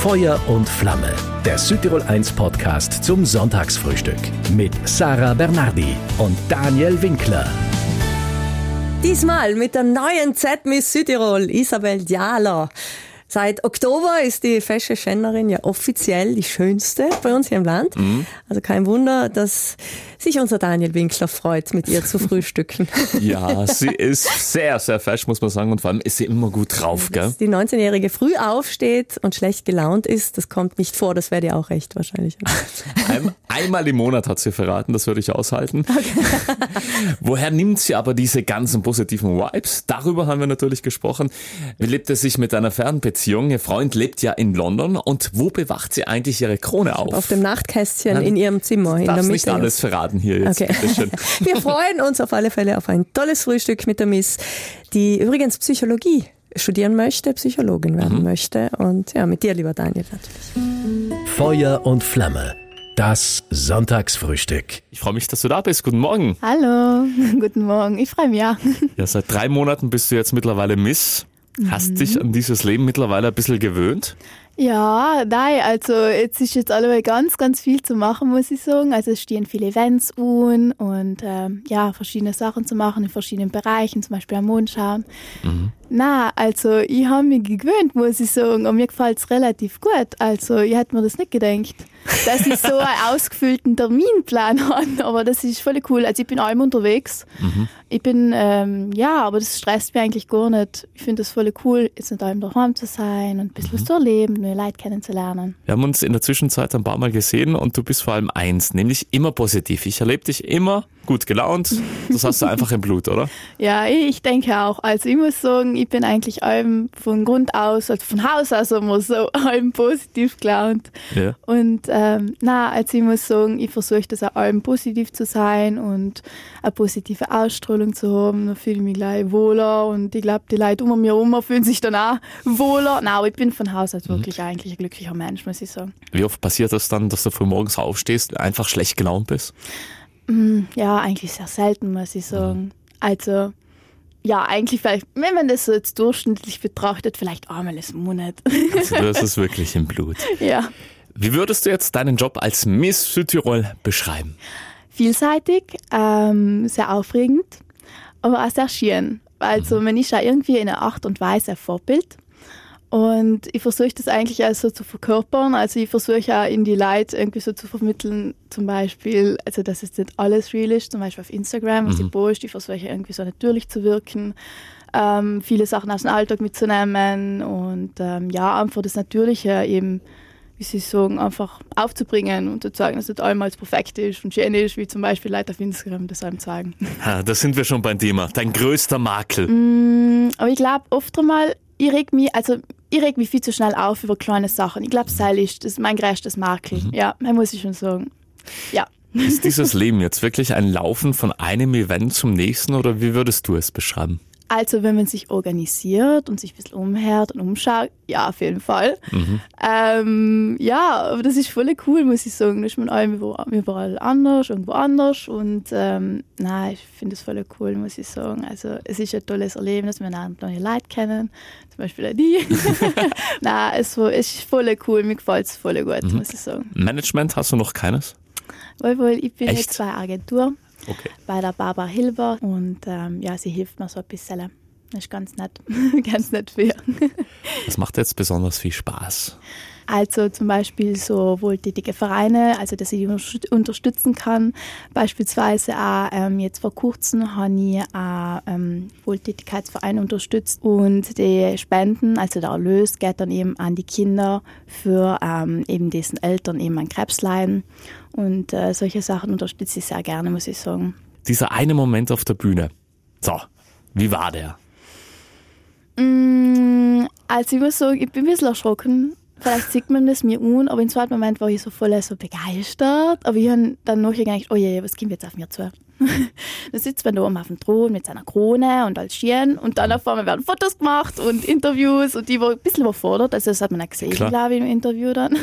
Feuer und Flamme, der Südtirol 1 Podcast zum Sonntagsfrühstück mit Sarah Bernardi und Daniel Winkler. Diesmal mit der neuen Z-Miss Südtirol, Isabel Diala. Seit Oktober ist die fesche Schännerin ja offiziell die schönste bei uns hier im Land. Mhm. Also kein Wunder, dass sich unser Daniel Winkler freut, mit ihr zu frühstücken. ja, sie ist sehr, sehr fesch, muss man sagen. Und vor allem ist sie immer gut drauf, gell? Dass die 19-Jährige früh aufsteht und schlecht gelaunt ist, das kommt nicht vor. Das wäre dir auch recht wahrscheinlich. Ein, einmal im Monat hat sie verraten, das würde ich aushalten. Okay. Woher nimmt sie aber diese ganzen positiven Vibes? Darüber haben wir natürlich gesprochen. Wie lebt es sich mit einer Fernbeziehung? Ihr Freund lebt ja in London. Und wo bewacht sie eigentlich ihre Krone auf? Auf dem Nachtkästchen Nein, in ihrem Zimmer. Der Mitte. nicht alles verraten verraten hier jetzt. Okay. Wir freuen uns auf alle Fälle auf ein tolles Frühstück mit der Miss, die übrigens Psychologie studieren möchte, Psychologin werden mhm. möchte. Und ja, mit dir, lieber Daniel, natürlich. Feuer und Flamme. Das Sonntagsfrühstück. Ich freue mich, dass du da bist. Guten Morgen. Hallo, guten Morgen. Ich freue mich ja. Ja, seit drei Monaten bist du jetzt mittlerweile Miss. Hast mhm. dich an dieses Leben mittlerweile ein bisschen gewöhnt? Ja, nein, also jetzt ist jetzt alle ganz, ganz viel zu machen, muss ich sagen. Also es stehen viele Events un und ähm, ja, verschiedene Sachen zu machen in verschiedenen Bereichen, zum Beispiel am Mondschauen. Mhm. Na, also ich habe mich gewöhnt, muss ich sagen, und mir gefällt es relativ gut. Also ich hätte mir das nicht gedacht, dass ich so einen ausgefüllten Terminplan habe, aber das ist voll cool. Also ich bin allem unterwegs. Mhm. Ich bin, ähm, ja, aber das stresst mich eigentlich gar nicht. Ich finde das voll cool, jetzt mit allem daheim zu sein und ein bisschen mhm. was zu erleben, neue Leute kennenzulernen. Wir haben uns in der Zwischenzeit ein paar Mal gesehen und du bist vor allem eins, nämlich immer positiv. Ich erlebe dich immer gut gelaunt. Das hast du einfach im Blut, oder? Ja, ich denke auch. Also ich muss sagen, ich bin eigentlich allem von Grund aus, also von Haus aus immer so allem positiv gelaunt. Ja. Und ähm, na, also ich muss sagen, ich versuche das auch allem positiv zu sein und eine positive Ausstrahlung zu haben. Da fühle ich mich gleich wohler und ich glaube, die Leute um mir herum fühlen sich dann auch wohler. Na, aber ich bin von Haus aus mhm. wirklich mhm. eigentlich ein glücklicher Mensch, muss ich sagen. Wie oft passiert das dann, dass du früh morgens aufstehst, einfach schlecht gelaunt bist? Mm, ja, eigentlich sehr selten, muss ich sagen. Mhm. Also, ja, eigentlich vielleicht, wenn man das so jetzt durchschnittlich betrachtet, vielleicht einmal im Monat. Also hast es wirklich im Blut. Ja. Wie würdest du jetzt deinen Job als Miss Südtirol beschreiben? Vielseitig, ähm, sehr aufregend, aber auch sehr schön. Also mhm. man ist ja irgendwie in einer Art und Weise ein Vorbild. Und ich versuche das eigentlich auch so zu verkörpern. Also ich versuche auch in die Leute irgendwie so zu vermitteln, zum Beispiel, also dass es nicht alles real ist, zum Beispiel auf Instagram, was mhm. ich poste, ich versuche irgendwie so natürlich zu wirken, ähm, viele Sachen aus dem Alltag mitzunehmen und ähm, ja, einfach das Natürliche eben, wie sie sagen, einfach aufzubringen und zu zeigen, dass es nicht einmal perfekt ist und schön ist, wie zum Beispiel Leute auf Instagram das einem zeigen. Ha, da sind wir schon beim Thema. Dein größter Makel. Mm, aber ich glaube, oft einmal ich reg mich, also ich reg mich viel zu schnell auf über kleine Sachen. Ich glaube, Seil ist das ist mein größtes Makel. Mhm. Ja, das muss ich schon sagen. Ja. Ist dieses Leben jetzt wirklich ein Laufen von einem Event zum nächsten oder wie würdest du es beschreiben? Also wenn man sich organisiert und sich ein bisschen umhört und umschaut, ja, auf jeden Fall. Mhm. Ähm, ja, aber das ist voll cool, muss ich sagen. Da ist man überall anders, irgendwo anders. Und ähm, nein, ich finde es voll cool, muss ich sagen. Also es ist ein tolles Erlebnis, wir lernen neue Leute kennen, zum Beispiel die. nein, es, es ist voll cool, mir gefällt es voll gut, mhm. muss ich sagen. Management hast du noch keines? Wohl, wohl, ich bin Echt? jetzt bei Agentur okay. bei der Barbara Hilber und ähm, ja, sie hilft mir so ein bisschen. Das ist ganz nett, ganz nett für. Was macht jetzt besonders viel Spaß? Also zum Beispiel so wohltätige Vereine, also dass ich die unterstützen kann. Beispielsweise auch ähm, jetzt vor kurzem habe ich einen ähm, Wohltätigkeitsverein unterstützt und die Spenden, also der Erlös, geht dann eben an die Kinder für ähm, eben dessen Eltern eben an Krebs leiden. Und äh, solche Sachen unterstütze ich sehr gerne, muss ich sagen. Dieser eine Moment auf der Bühne. So, wie war der? Mm, also ich muss sagen, ich bin ein bisschen erschrocken, Vielleicht sieht man das mir un, aber im zweiten Moment war ich so voll so begeistert. Aber ich habe dann noch gedacht, oh je, was kommt jetzt auf mir zu? da sitzt man da oben auf dem Thron mit seiner Krone und als Schirn und dann auf einmal werden Fotos gemacht und Interviews und die war ein bisschen überfordert. Also das hat man auch gesehen, glaube ich, im Interview dann.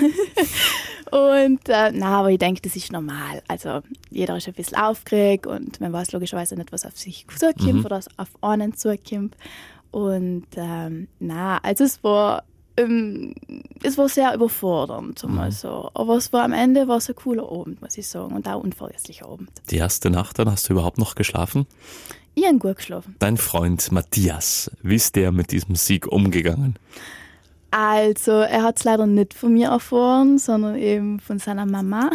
und äh, na, aber ich denke, das ist normal. Also jeder ist ein bisschen aufgeregt und man weiß logischerweise nicht, was auf sich zukommt mhm. oder auf einen zukommt. Und ähm, na, also es war ähm, es war sehr überfordernd, Mhm. mal so. Aber es war am Ende war es ein cooler Abend, muss ich sagen. Und auch ein unvergesslicher Abend. Die erste Nacht, dann hast du überhaupt noch geschlafen? Ich habe gut geschlafen. Dein Freund Matthias, wie ist der mit diesem Sieg umgegangen? Also, er hat es leider nicht von mir erfahren, sondern eben von seiner Mama.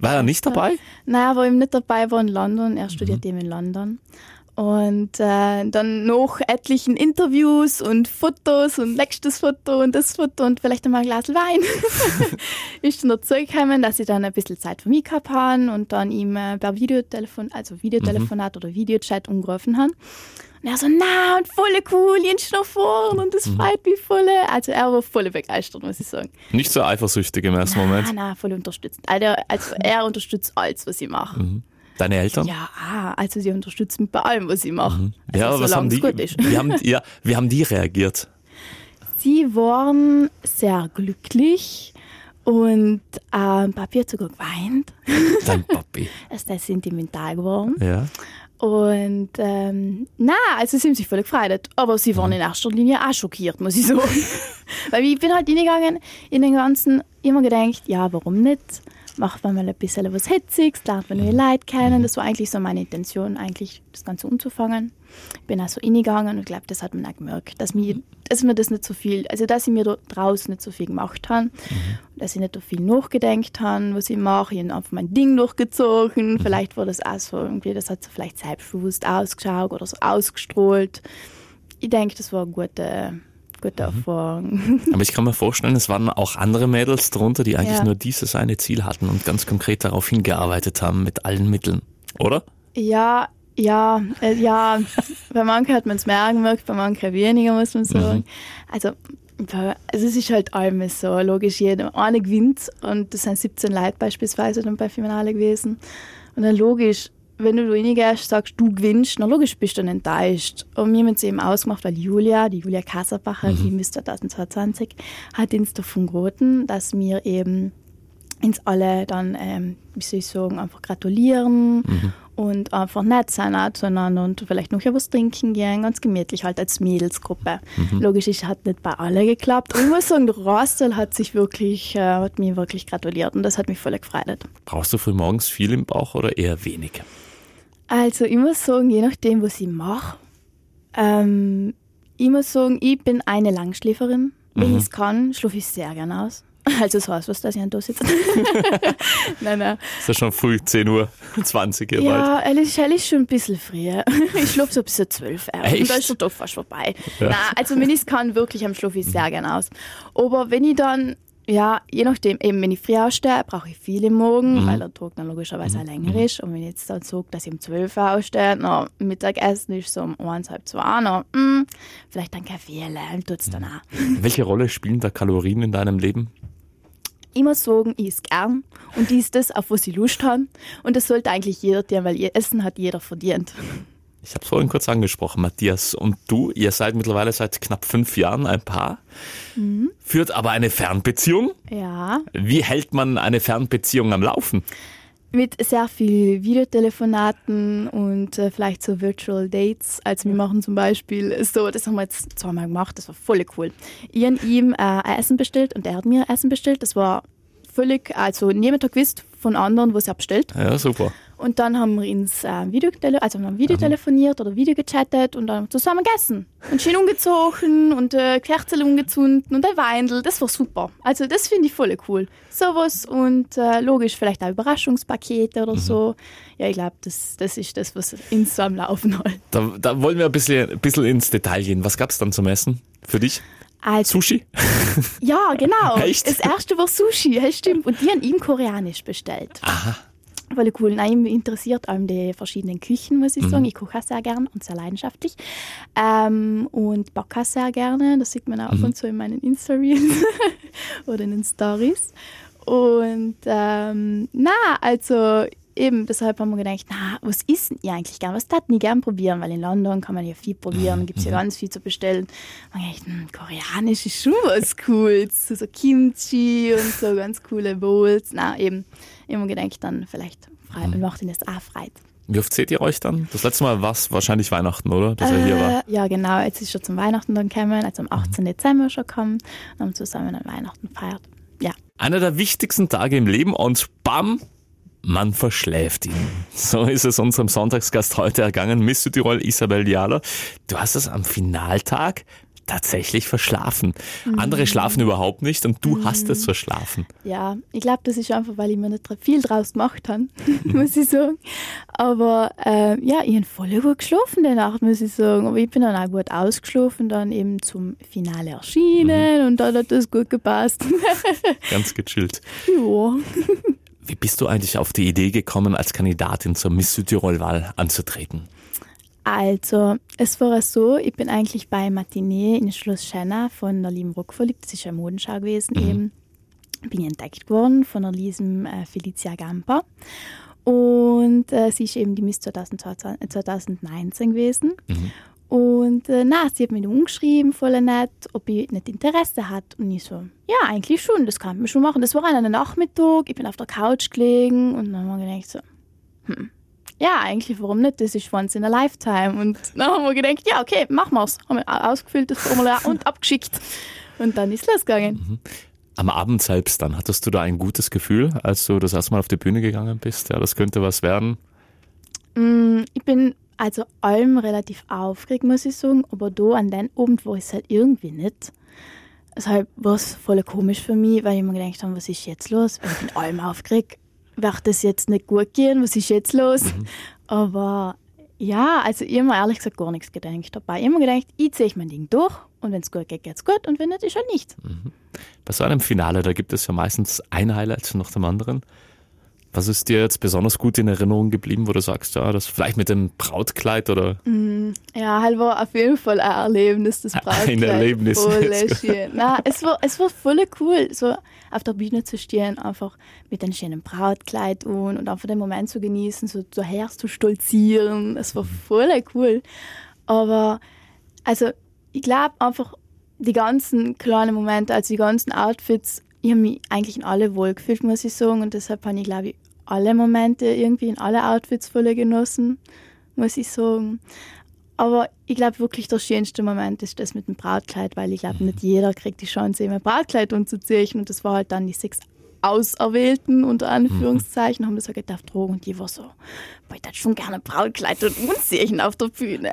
War er nicht dabei? Nein, er war eben nicht dabei, war in London. Er Mhm. studiert eben in London. Und äh, dann noch etlichen Interviews und Fotos und nächstes Foto und das Foto und vielleicht einmal ein Glas Wein. ist dann dazu gekommen, dass ich dann ein bisschen Zeit für mich gehabt habe und dann ihm äh, per Videotelefon, also Videotelefonat oder Videochat umgerufen habe. Und er so, na und voll cool, jetzt noch vorn und das freut mich voll. Also er war voll begeistert, muss ich sagen. Nicht so eifersüchtig im ersten Moment. Nein, nein, voll unterstützt. Also, also er unterstützt alles, was ich mache. Deine Eltern? Ja, ah, also sie unterstützen bei allem, was ich mache. Also, Ja, aber was haben die, wie haben, ja, wie haben die reagiert? Sie waren sehr glücklich und ähm, Papi hat sogar geweint. Dein Papi. Er ist sehr sentimental geworden. Ja. Und ähm, na, also sie haben sich voll gefreut. Aber sie waren in erster Linie auch schockiert, muss ich sagen. Weil ich bin halt hingegangen, in den ganzen immer gedacht, ja, warum nicht? Macht man mal ein bisschen was Hitziges, lernt man neue Leute kennen. Das war eigentlich so meine Intention, eigentlich das Ganze umzufangen. Ich bin auch so hingegangen und ich glaube, das hat man auch gemerkt, dass mir, dass mir das nicht so viel, also dass ich mir da draußen nicht so viel gemacht habe, dass ich nicht so viel nachgedenkt habe, was ich mache. Ich habe einfach mein Ding durchgezogen. Vielleicht war das auch so irgendwie, das hat so vielleicht selbstbewusst ausgeschaut oder so ausgestrahlt. Ich denke, das war eine gute, gute Erfahrung. Aber ich kann mir vorstellen, es waren auch andere Mädels drunter, die eigentlich Ja. nur dieses eine Ziel hatten und ganz konkret darauf hingearbeitet haben mit allen Mitteln. Oder? Ja, ja, äh, ja. bei manchen hat man es mehr gemerkt, bei manchen weniger, muss man sagen. Also, bei- also es ist halt alles so, logisch, jeder eine gewinnt und das sind 17 Leute beispielsweise dann bei Finale gewesen. Und dann logisch, wenn du reingehst, sagst, du gewinnst, na logisch bist du dann enttäuscht. Und wir haben es eben ausgemacht, weil Julia, die Julia Kasserbacher, die Miss 2022, hat uns davon geraten, dass wir eben uns alle dann, ähm, wie soll ich sagen, einfach gratulieren und einfach nett sein auch zueinander und vielleicht noch was trinken gehen, ganz gemütlich halt als Mädelsgruppe. Logisch, es hat nicht bei allen geklappt. Und ich muss sagen, der Rastel hat sich wirklich, äh, hat mir wirklich gratuliert und das hat mich voll gefreut. Brauchst du früh morgens viel im Bauch oder eher wenig? Also ich muss sagen, je nachdem, was ich mache, ähm, ich muss sagen, ich bin eine Langschläferin. Wenn ich es kann, schlafe ich sehr gerne aus. Also das heißt was, dass ich da sitze. nein, nein. Ist ja schon früh, 10 Uhr 20 hier bald. Ja, ehrlich, ehrlich schon ein bisschen früher. Ich schlafe so bis zu zwölf Uhr. Echt? Und da ist der Tag fast vorbei. Nein, also wenn ich es kann, wirklich am schlafe ich sehr gerne aus. Aber wenn ich dann, ja, je nachdem, eben wenn ich früh ausstehe, brauche ich viel im Morgen, weil der Tag dann logischerweise auch länger ist. Und wenn ich jetzt dann sage, dass ich um 12 Uhr ausstehe, na, Mittagessen ist so um eins, halb zwei, na, mm, vielleicht ein Kaffee, und tut's dann auch. Welche Rolle spielen da Kalorien in deinem Leben? Immer sagen, ich ist gern und ist das, auf was ich Lust habe. Und das sollte eigentlich jeder tun, weil ihr Essen hat jeder verdient. Ich habe es vorhin kurz angesprochen, Matthias und du, ihr seid mittlerweile seit knapp fünf Jahren ein Paar, führt aber eine Fernbeziehung. Ja. Wie hält man eine Fernbeziehung am Laufen? Mit sehr viel Videotelefonaten und äh, vielleicht so Virtual Dates. Also wir machen zum Beispiel so, das haben wir jetzt zweimal gemacht, das war voll cool. Ich habe ihm äh, ein Essen bestellt und er hat mir Essen bestellt. Das war völlig, also niemand hat gewusst von anderen, was er bestellt. Ja, super. Und dann haben wir ins äh, Video, also wir haben Video telefoniert oder Video gechattet und dann zusammen gegessen. Und schön umgezogen und äh, Kerzen umgezündet und ein Weindel. Das war super. Also das finde ich voll cool. Sowas und äh, logisch vielleicht auch Überraschungspakete oder so. Ja, ich glaube, das, das ist das, was uns so am Laufen hält. Da, da wollen wir ein bisschen, ein bisschen ins Detail gehen. Was gab's dann zum Essen für dich? Also, Sushi? ja, genau. Echt? Das erste war Sushi, ja, stimmt. Und die haben ihm koreanisch bestellt. Aha. Voll cool. Nein, mich interessiert allem die verschiedenen Küchen, muss ich sagen. Ich koche sehr gern und sehr leidenschaftlich. Ähm, und backe sehr gerne. Das sieht man auch ab und zu in meinen Insta-Reels oder in den Stories. Und ähm, na, also eben, deshalb haben wir gedacht, na, was isst denn ihr eigentlich gern? Was tat nie gern probieren? Weil in London kann man ja viel probieren, gibt es ja ganz viel zu bestellen. Und ich dachte, hm, koreanisch ist schon was Cooles. So, so Kimchi und so ganz coole Bowls. Na, eben, immer gedacht, dann vielleicht frei, und macht ihn das auch frei. Wie oft seht ihr euch dann? Das letzte Mal war es wahrscheinlich Weihnachten, oder? Dass er hier war. Äh, ja, genau. Jetzt ist er zum Weihnachten dann gekommen, also am 18. Dezember schon gekommen und haben zusammen an Weihnachten gefeiert. Ja. Einer der wichtigsten Tage im Leben und bam, man verschläft ihn. So ist es unserem Sonntagsgast heute ergangen, Miss Südtirol Isabel Diala. Du hast es am Finaltag tatsächlich verschlafen. Andere schlafen überhaupt nicht und du hast es verschlafen. Ja, ich glaube, das ist einfach, weil ich mir nicht viel draus gemacht habe, muss ich sagen. Aber äh, ja, ich habe voll gut geschlafen die Nacht, muss ich sagen. Aber ich bin dann auch gut ausgeschlafen, dann eben zum Finale erschienen und dann hat das gut gepasst. Ganz gechillt. ja. Wie bist du eigentlich auf die Idee gekommen, als Kandidatin zur Miss Südtirol-Wahl anzutreten? Also, es war so, ich bin eigentlich bei Matinee in Schloss Schenna von der lieben Rock verliebt. Das ist eine Modenschau gewesen eben. Bin ich entdeckt worden von der lieben äh, Felicia Gamper. Und äh, sie ist eben die Miss 2020, äh, 2019 gewesen. Und äh, na, sie hat mich dann umgeschrieben, voll nett, ob ich nicht Interesse hat. Und ich so, ja, eigentlich schon, das kann man schon machen. Das war an einem Nachmittag, ich bin auf der Couch gelegen und dann haben wir gedacht so, hm, ja, eigentlich, warum nicht? Das ist once in a lifetime. Und dann haben wir gedacht, ja, okay, machen wir's. Haben wir ausgefüllt, das Formular und abgeschickt. Und dann ist losgegangen. Am Abend selbst dann, hattest du da ein gutes Gefühl, als du das erste Mal auf die Bühne gegangen bist? Ja, das könnte was werden. Mm, Ich bin also allem relativ aufgeregt, muss ich sagen. Aber da an den Abend war ich halt irgendwie nicht. Deshalb war es voll komisch für mich, weil ich mir gedacht habe, was ist jetzt los? Weil ich bin allem aufgeregt. Wird das jetzt nicht gut gehen? Was ist jetzt los? Aber ja, also ich habe mir ehrlich gesagt gar nichts gedacht dabei. Ich habe mir gedacht, ich ziehe mein Ding durch und wenn es gut geht, geht's gut und wenn nicht, ist halt nicht. Bei so einem Finale, da gibt es ja meistens ein Highlight nach dem anderen. Was ist dir jetzt besonders gut in Erinnerung geblieben, wo du sagst, ja, das vielleicht mit dem Brautkleid oder Ja, halt war auf jeden Fall ein Erlebnis, das Brautkleid. Erlebnis. Voll schön. Nein, es war, es war voll cool, so auf der Bühne zu stehen, einfach mit einem schönen Brautkleid und, und einfach den Moment zu genießen, so daher zu stolzieren. Es war voll cool. Aber, also, ich glaube einfach, die ganzen kleinen Momente, also die ganzen Outfits, ich habe mich eigentlich in alle wohl gefühlt, muss ich sagen. Und deshalb habe ich, glaube ich, alle Momente irgendwie in alle Outfits voll genossen, muss ich sagen. Aber ich glaube wirklich, der schönste Moment ist das mit dem Brautkleid, weil ich glaube, nicht jeder kriegt die Chance, eben ein Brautkleid umzuziehen. Und das war halt dann die sechs Auserwählten, unter Anführungszeichen, haben das halt gedacht, Drogen. Und die war so, boah, ich hätte schon gerne Brautkleid und umziehen auf der Bühne.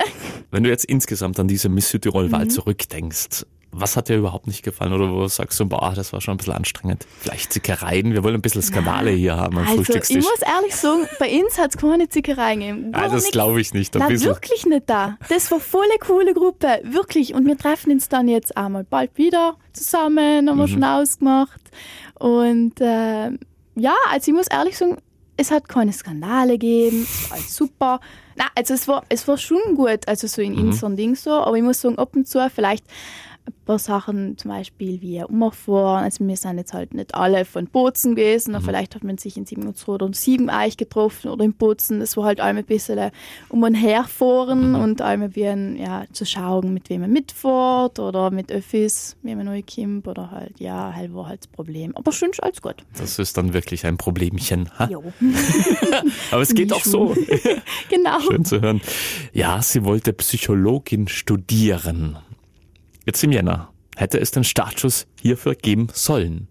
wenn du jetzt insgesamt an diese Miss Südtirol-Wahl zurückdenkst, was hat dir überhaupt nicht gefallen oder wo sagst du, boah, das war schon ein bisschen anstrengend? Vielleicht Zickereien, wir wollen ein bisschen Skandale hier haben am Also, ich Frühstückstisch. muss ehrlich sagen, bei uns hat es keine Zickereien gegeben. Ja, Gar das glaube ich nicht. Ein bisschen. wirklich nicht da. Das war voll eine coole Gruppe, wirklich. Und wir treffen uns dann jetzt einmal bald wieder zusammen, haben wir schon ausgemacht. Und äh, ja, also ich muss ehrlich sagen, es hat keine Skandale gegeben, es war alles super. Na, also es war, es war schon gut, also so in unseren Ding so, aber ich muss sagen, ab und zu vielleicht ein paar Sachen, zum Beispiel wie umfahren. Also wir sind jetzt halt nicht alle von Bozen gewesen, aber vielleicht hat man sich in 7 oder 7 Eich getroffen oder in Bozen. Das war halt einmal ein bisschen um und herfahren und einmal wie ein, ja, zu schauen, mit wem man mitfährt oder mit Öffis, wie man neu kommt oder halt, ja, halt war halt das Problem. Aber schon ist alles gut. Das ist dann wirklich ein Problemchen. Ha? Jo. Aber es geht auch so. genau. Schön zu hören. Ja, sie wollte Psychologin studieren. Jetzt im Jänner hätte es den Startschuss hierfür geben sollen.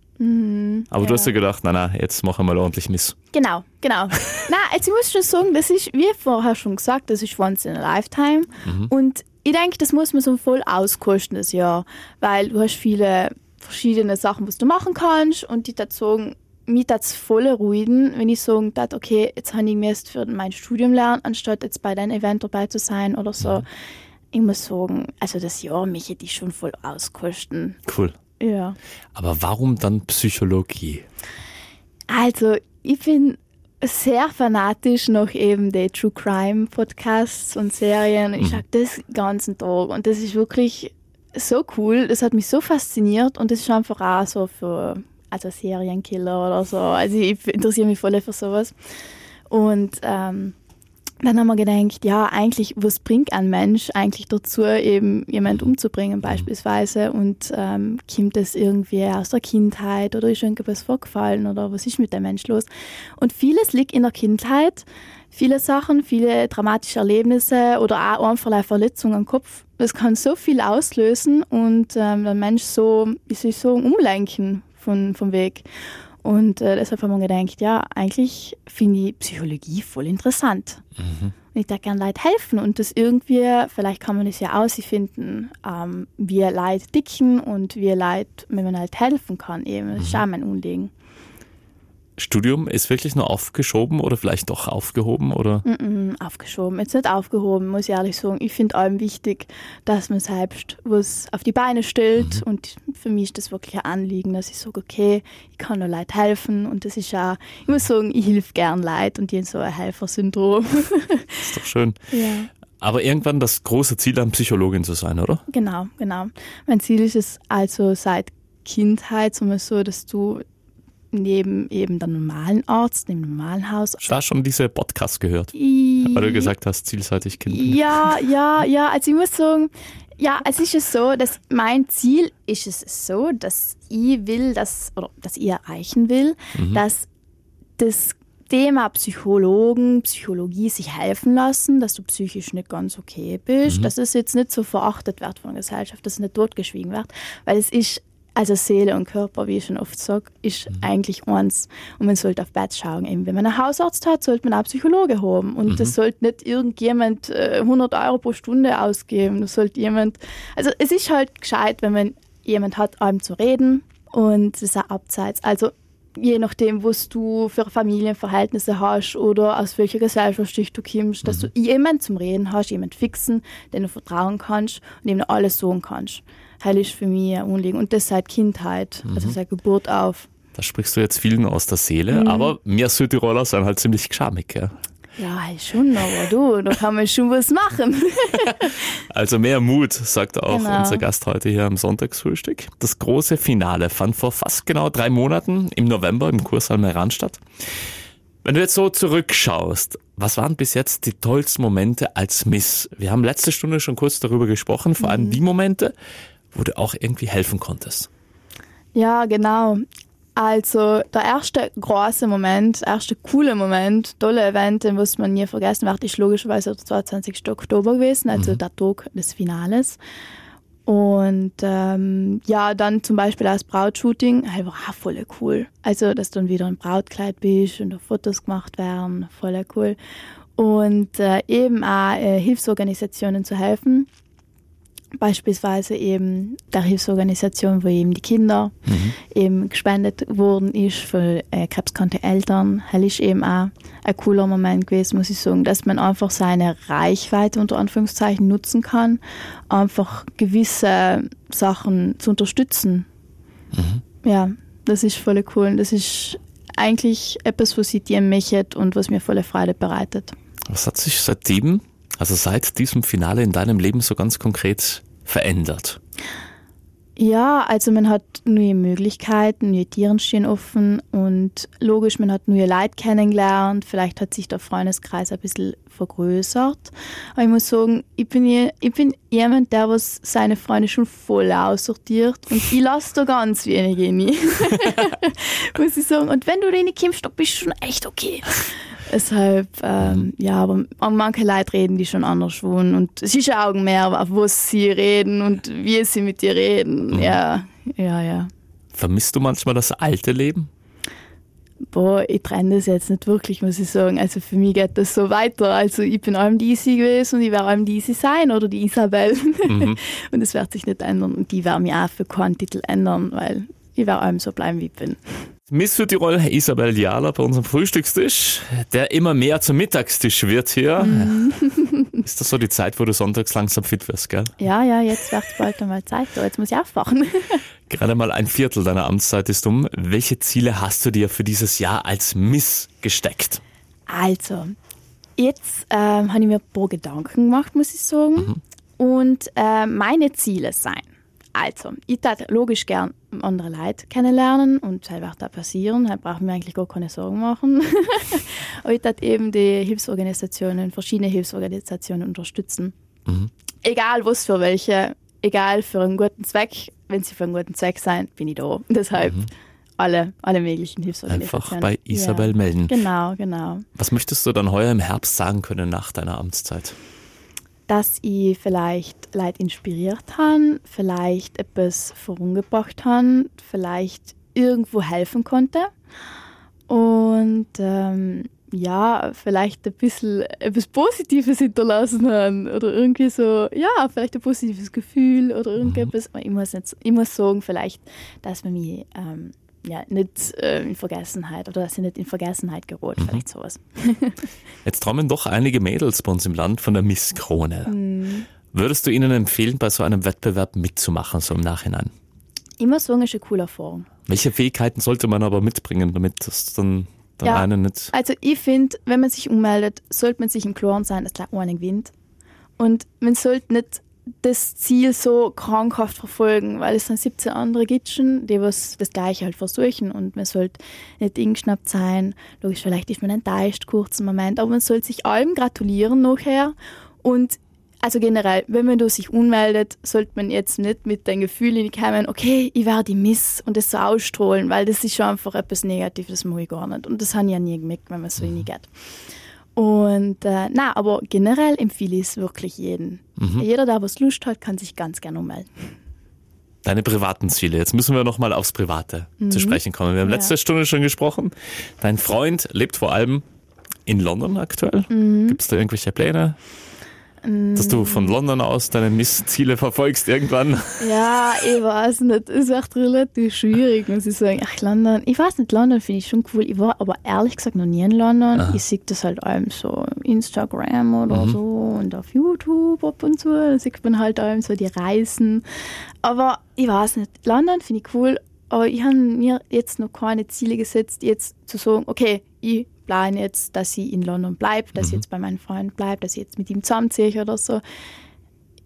Aber du hast dir gedacht, na na, jetzt machen wir mal ordentlich Miss. Genau, genau. Na, also ich muss schon sagen, das ist, wie vorher schon gesagt, das ist once in a lifetime. Und ich denke, das muss man so voll auskosten, das Jahr. Weil du hast viele verschiedene Sachen, was du machen kannst. Und die dazu sagen, mich das voll ruhigen, wenn ich sagen darf, okay, jetzt habe ich mir jetzt für mein Studium lernen, anstatt jetzt bei deinem Event dabei zu sein oder so. Ich muss sagen, also das Jahr mich hätte ich schon voll auskosten. Cool. Ja. Aber warum dann Psychologie? Also, ich bin sehr fanatisch nach eben den True Crime Podcasts und Serien. Ich schaue das den ganzen Tag und das ist wirklich so cool. Das hat mich so fasziniert und das ist einfach auch so für also Serienkiller oder so. Also ich interessiere mich voll für sowas. Und ähm, dann haben wir gedacht, ja, eigentlich, was bringt ein Mensch eigentlich dazu, eben jemand umzubringen beispielsweise und ähm, kommt das irgendwie aus der Kindheit oder ist irgendwas vorgefallen oder was ist mit dem Mensch los? Und vieles liegt in der Kindheit, viele Sachen, viele dramatische Erlebnisse oder auch einfach Verletzungen am Kopf. Das kann so viel auslösen und ähm, der Mensch so, wie soll ich sagen, umlenken von, vom Weg. Und äh, deshalb haben wir gedacht, ja, eigentlich finde ich Psychologie voll interessant. Mhm. Und ich da gerne Leute helfen und das irgendwie, vielleicht kann man das ja ausfinden, ähm, wie Leute dicken und wie Leute, wenn man halt helfen kann eben. Das ist mhm. auch mein Unlegen. Studium ist wirklich nur aufgeschoben oder vielleicht doch aufgehoben? Oder? Mm -mm, aufgeschoben, jetzt nicht aufgehoben, muss ich ehrlich sagen. Ich finde allem wichtig, dass man selbst was auf die Beine stellt. Mhm. Und für mich ist das wirklich ein Anliegen, dass ich sage, okay, ich kann nur Leuten helfen. Und das ist auch, ich muss sagen, ich helfe gern Leuten und die so ein Helfersyndrom. das ist doch schön. Ja. Aber irgendwann das große Ziel, dann Psychologin zu sein, oder? Genau, genau. Mein Ziel ist es also seit Kindheit so, dass du neben eben der normalen Arzt, neben dem normalen Haus. Ich habe schon diese Podcast gehört, I weil du gesagt hast, zielseitig Kinder. Ja, ja, ja. Also ich muss sagen, ja, es ist es so, dass mein Ziel ist es so, dass ich will, dass, oder dass ich erreichen will, mhm. dass das Thema Psychologen, Psychologie sich helfen lassen, dass du psychisch nicht ganz okay bist, mhm. dass es jetzt nicht so verachtet wird von der Gesellschaft, dass es nicht totgeschwiegen wird, weil es ist also Seele und Körper, wie ich schon oft sage, ist mhm. eigentlich eins. Und man sollte auf Bett schauen. Eben, wenn man einen Hausarzt hat, sollte man auch Psychologe haben. Und mhm. das sollte nicht irgendjemand äh, 100 Euro pro Stunde ausgeben. Das sollte jemand, also es ist halt gescheit, wenn man jemand hat, einem zu reden. Und das ist auch abseits. Also je nachdem, was du für Familienverhältnisse hast oder aus welcher Gesellschaft du kommst, dass mhm. du jemanden zum Reden hast, jemanden fixen, den du vertrauen kannst und dem du alles sagen kannst heilig für mich ein Anliegen. Und das seit Kindheit, mhm. also seit Geburt auf. Da sprichst du jetzt vielen aus der Seele, mhm. aber wir Südtiroler sind halt ziemlich geschamig, gell? Ja, schon, aber du, da kann man schon was machen. also mehr Mut, sagt auch genau. unser Gast heute hier am Sonntagsfrühstück. Das große Finale fand vor fast genau drei Monaten im November im Kursaal Meran statt. Wenn du jetzt so zurückschaust, was waren bis jetzt die tollsten Momente als Miss? Wir haben letzte Stunde schon kurz darüber gesprochen, vor allem mhm. die Momente, wo du auch irgendwie helfen konntest. Ja, genau. Also der erste große Moment, erste coole Moment, tolle Event, den was man nie vergessen wird, ist logischerweise der 22. Oktober gewesen, also mhm. der Tag des Finales. Und ähm, ja, dann zum Beispiel das Brautshooting, halt war voll cool. Also, dass du dann wieder im Brautkleid bist und Fotos gemacht werden, voll cool. Und äh, eben auch äh, Hilfsorganisationen zu helfen beispielsweise eben der Hilfsorganisation, wo eben die Kinder mhm. eben gespendet wurden ist für äh, krebskranke Eltern. Das ist eben auch ein cooler Moment gewesen, muss ich sagen, dass man einfach seine Reichweite unter Anführungszeichen nutzen kann, einfach gewisse Sachen zu unterstützen. Mhm. Ja, das ist voll cool. Das ist eigentlich etwas, was ich dir möchte und was mir volle Freude bereitet. Was hat sich seitdem also seit diesem Finale in deinem Leben so ganz konkret verändert? Ja, also man hat neue Möglichkeiten, neue Tieren stehen offen und logisch, man hat neue Leute kennengelernt, vielleicht hat sich der Freundeskreis ein bisschen vergrößert. Aber ich muss sagen, ich bin, ich bin jemand, der was seine Freunde schon voll aussortiert und ich lasse da ganz wenig in. muss ich sagen. Und wenn du da kommst, dann bist du schon echt okay. Deshalb, ähm, mhm. ja, aber manche Leute reden, die schon anders wohnen. Und es ist ja auch mehr, auf was sie reden und wie sie mit dir reden. Mhm. Ja, ja, ja. Vermisst du manchmal das alte Leben? Boah, ich trenne das jetzt nicht wirklich, muss ich sagen. Also für mich geht das so weiter. Also ich bin allem die Isi gewesen und ich werde allem die Isi sein oder die Isabel. Mhm. und es wird sich nicht ändern und die werden mich auch für keinen Titel ändern, weil ich werde allem so bleiben, wie ich bin. Miss Südtirol Isabel Diala bei unserem Frühstückstisch, der immer mehr zum Mittagstisch wird hier. Mhm. Ist das so die Zeit, wo du sonntags langsam fit wirst, gell? Ja, ja, jetzt wird es bald einmal Zeit. Jetzt muss ich aufwachen. Gerade mal ein Viertel deiner Amtszeit ist um. Welche Ziele hast du dir für dieses Jahr als Miss gesteckt? Also, jetzt ähm, habe ich mir ein paar Gedanken gemacht, muss ich sagen. Mhm. Und äh, meine Ziele sein. Also, ich würde logisch gern andere Leute kennenlernen und das wird da passieren, da brauchen wir eigentlich gar keine Sorgen machen. Aber ich würde eben die Hilfsorganisationen, verschiedene Hilfsorganisationen unterstützen. Mhm. Egal was für welche, egal für einen guten Zweck, wenn sie für einen guten Zweck sein, bin ich da. Deshalb mhm. alle, alle möglichen Hilfsorganisationen. Einfach bei Isabel ja. melden. Genau, genau. Was möchtest du dann heuer im Herbst sagen können nach deiner Amtszeit? Dass ich vielleicht Leute inspiriert habe, vielleicht etwas vorangebracht habe, vielleicht irgendwo helfen konnte. Und ähm, ja, vielleicht ein bisschen etwas Positives hinterlassen haben oder irgendwie so, ja, vielleicht ein positives Gefühl oder irgendetwas. Ich muss, nicht, ich muss sagen, vielleicht, dass man mich ähm, ja, nicht äh, in Vergessenheit oder dass ich nicht in Vergessenheit gerät, mhm. vielleicht sowas. Jetzt träumen doch einige Mädels bei uns im Land von der Miss Krone. Mhm. Würdest du ihnen empfehlen, bei so einem Wettbewerb mitzumachen, so im Nachhinein? Immer ist eine coole Erfahrung. Welche Fähigkeiten sollte man aber mitbringen, damit das dann dann ja, einen nicht. Also ich finde, wenn man sich ummeldet, sollte man sich im Klaren sein, dass gleich einer gewinnt. Und man sollte nicht das Ziel so krankhaft verfolgen, weil es sind 17 andere Gitschen, die was das Gleiche halt versuchen und man sollte nicht ingeschnappt sein. Logisch, vielleicht ist man enttäuscht, kurzen Moment, aber man sollte sich allem gratulieren nachher und also generell, wenn man sich unmeldet, sollte man jetzt nicht mit den Gefühlen kommen, okay, ich werde die Miss und das so ausstrahlen, weil das ist schon einfach etwas Negatives, das mache ich gar nicht. Und das habe ich ja nie gemerkt, wenn man so mhm. Und äh, na, aber generell empfehle ich es wirklich jedem. Mhm. Jeder, der was Lust hat, kann sich ganz gerne ummelden. Deine privaten Ziele. Jetzt müssen wir nochmal aufs Private mhm. zu sprechen kommen. Wir haben ja. letzte Stunde schon gesprochen. Dein Freund lebt vor allem in London aktuell. Mhm. Gibt es da irgendwelche Pläne? Dass du von London aus deine Missziele verfolgst irgendwann? Ja, ich weiß nicht. Ist echt relativ schwierig, muss ich sagen. Ach, London. Ich weiß nicht, London finde ich schon cool. Ich war aber ehrlich gesagt noch nie in London. Aha. Ich sehe das halt allem so Instagram oder mhm. so und auf YouTube ab und zu. Da sieht man halt allem so die Reisen. Aber ich weiß nicht. London finde ich cool. Aber ich habe mir jetzt noch keine Ziele gesetzt, jetzt zu sagen, okay, ich plane jetzt, dass sie in London bleibt, dass mhm. sie jetzt bei meinem Freund bleibt, dass sie jetzt mit ihm zusammenziehe oder so.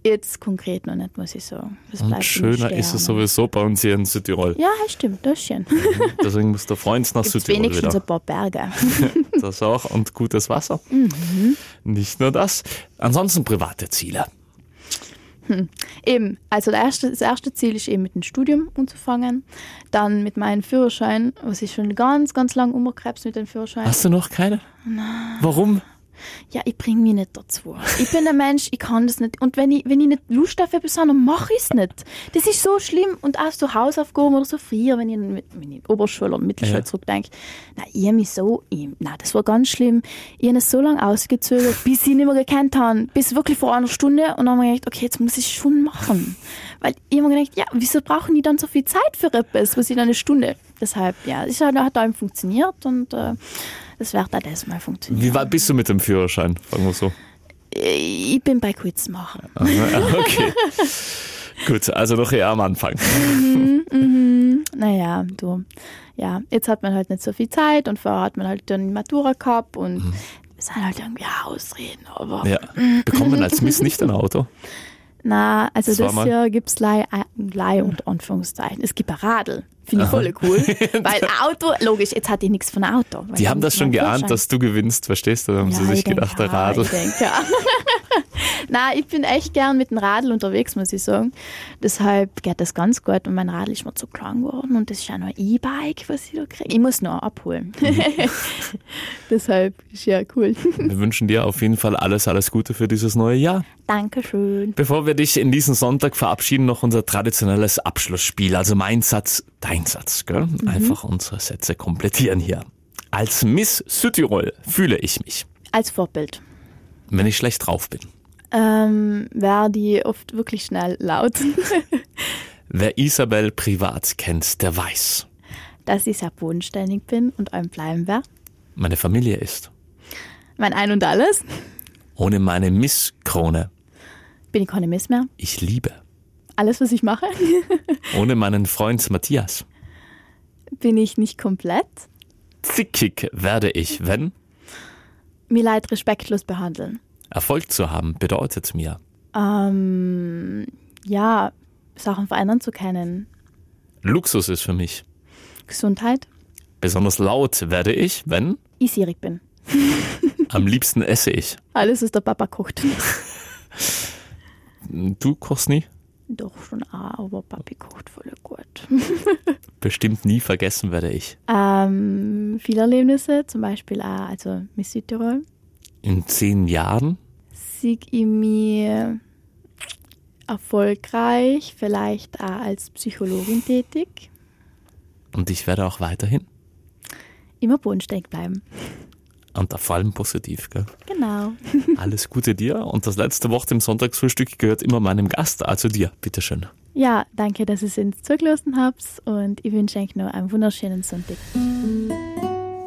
Jetzt konkret noch nicht, muss ich sagen. Das Und schöner ist es sowieso bei uns hier in Südtirol. Ja, stimmt, das ist schön. Mhm. Deswegen muss der Freund nach Gibt's Südtirol wenigstens wieder. ein paar Berge. das auch und gutes Wasser. Mhm. Nicht nur das. Ansonsten private Ziele. Hm. Eben, also erste, das erste Ziel ist eben mit dem Studium anzufangen, dann mit meinem Führerschein, was ich schon ganz, ganz lang umgekrebs mit dem Führerschein. Hast du noch keine? Nein. Warum? Ja, ich bringe mich nicht dazu. Ich bin ein Mensch, ich kann das nicht. Und wenn ich, wenn ich nicht Lust auf etwas habe, dann mache ich es nicht. Das ist so schlimm. Und auch so Hausaufgaben oder so früher, wenn ich in, wenn ich in Oberschule oder Mittelschule ja. zurückdenke, na, ich habe mich so, ich, na, das war ganz schlimm. Ich habe es so lange ausgezögert, bis ich nicht mehr gekannt habe. Bis wirklich vor einer Stunde. Und dann habe ich gedacht, okay, jetzt muss ich es schon machen. Weil ich habe mir gedacht, ja, wieso brauchen die dann so viel Zeit für etwas, was ich dann eine Stunde? Deshalb, ja, es hat, hat einem funktioniert und äh, das wird auch das mal funktionieren. Wie weit bist du mit dem Führerschein, sagen wir so? Ich bin bei Kurzmachen. Okay. Gut, also noch eher am Anfang. Mhm, mhm. Naja, du. Ja, jetzt hat man halt nicht so viel Zeit und vorher hat man halt dann die Matura gehabt und mhm. es sind halt irgendwie Ausreden, aber. Ja. Bekommt man als Miss nicht ein Auto? Na, also das, das hier gibt es Leih, Leih und Anführungszeichen. Es gibt ein Radl. Finde ich voll cool. Weil Auto, logisch, jetzt hat die nichts von Auto. Die haben das schon geahnt, dass du gewinnst, verstehst du? Da haben ja, sie sich gedacht, der Radl. Ich denke, ja. Nein, ich bin echt gern mit dem Radl unterwegs, muss ich sagen. Deshalb geht das ganz gut. Und mein Radl ist mir zu klein geworden und das ist ja noch ein E-Bike, was ich da kriege. Ich muss noch abholen. Deshalb ist ja cool. Wir wünschen dir auf jeden Fall alles, alles Gute für dieses neue Jahr. Dankeschön. Bevor wir dich in diesem Sonntag verabschieden, noch unser traditionelles Abschlussspiel. Also mein Satz, dein Satz. Gell? Mhm. Einfach unsere Sätze komplettieren hier. Als Miss Südtirol fühle ich mich. Als Vorbild. Wenn ich schlecht drauf bin. Ähm, werde die oft wirklich schnell laut. Wer Isabel privat kennt, der weiß. Dass ich sehr bodenständig bin und einem bleiben werde. Meine Familie ist. Mein Ein und Alles. Ohne meine Misskrone. Bin ich keine Miss mehr. Ich liebe. Alles, was ich mache. Ohne meinen Freund Matthias. Bin ich nicht komplett. Zickig werde ich, wenn. Mir leid respektlos behandeln. Erfolg zu haben bedeutet mir? Ähm, ja, Sachen verändern zu können. Luxus ist für mich. Gesundheit. Besonders laut werde ich, wenn? Ich sierig bin. Am liebsten esse ich. Alles, was der Papa kocht. Du kochst nie? Doch schon auch, aber Papi kocht voll gut. Bestimmt nie vergessen werde ich. ähm, viele Erlebnisse, zum Beispiel auch also Miss Südtirol. In zehn Jahren? Sieg ich mir erfolgreich, vielleicht auch als Psychologin tätig. Und ich werde auch weiterhin. Immer bodenständig bleiben. Und vor allem positiv, gell? Genau. Alles Gute dir. Und das letzte Wort im Sonntagsfrühstück gehört immer meinem Gast, also dir. Bitteschön. Ja, danke, dass ihr uns zugelassen habt und ich wünsche euch noch einen wunderschönen Sonntag.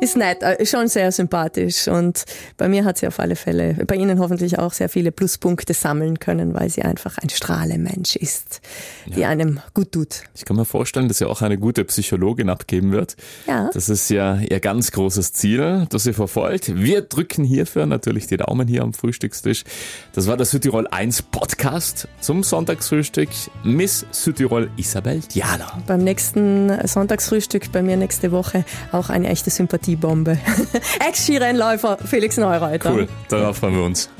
Ist nett, äh, schon sehr sympathisch und bei mir hat sie auf alle Fälle, bei Ihnen hoffentlich auch sehr viele Pluspunkte sammeln können, weil sie einfach ein Strahlemensch ist, die einem gut tut. Ich kann mir vorstellen, dass sie auch eine gute Psychologin abgeben wird. Ja. Das ist ja ihr ganz großes Ziel, das sie verfolgt. Wir drücken hierfür natürlich die Daumen hier am Frühstückstisch. Das war der Südtirol 1 Podcast zum Sonntagsfrühstück. Miss Südtirol Isabel Diala. Beim nächsten Sonntagsfrühstück bei mir nächste Woche auch eine echte Sympathiebombe. Ex-Skirennläufer Felix Neureuter. Cool, darauf freuen wir uns.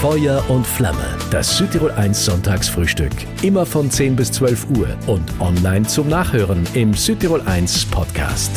Feuer und Flamme. Das Südtirol 1 Sonntagsfrühstück. Immer von 10 bis 12 Uhr und online zum Nachhören im Südtirol 1 Podcast.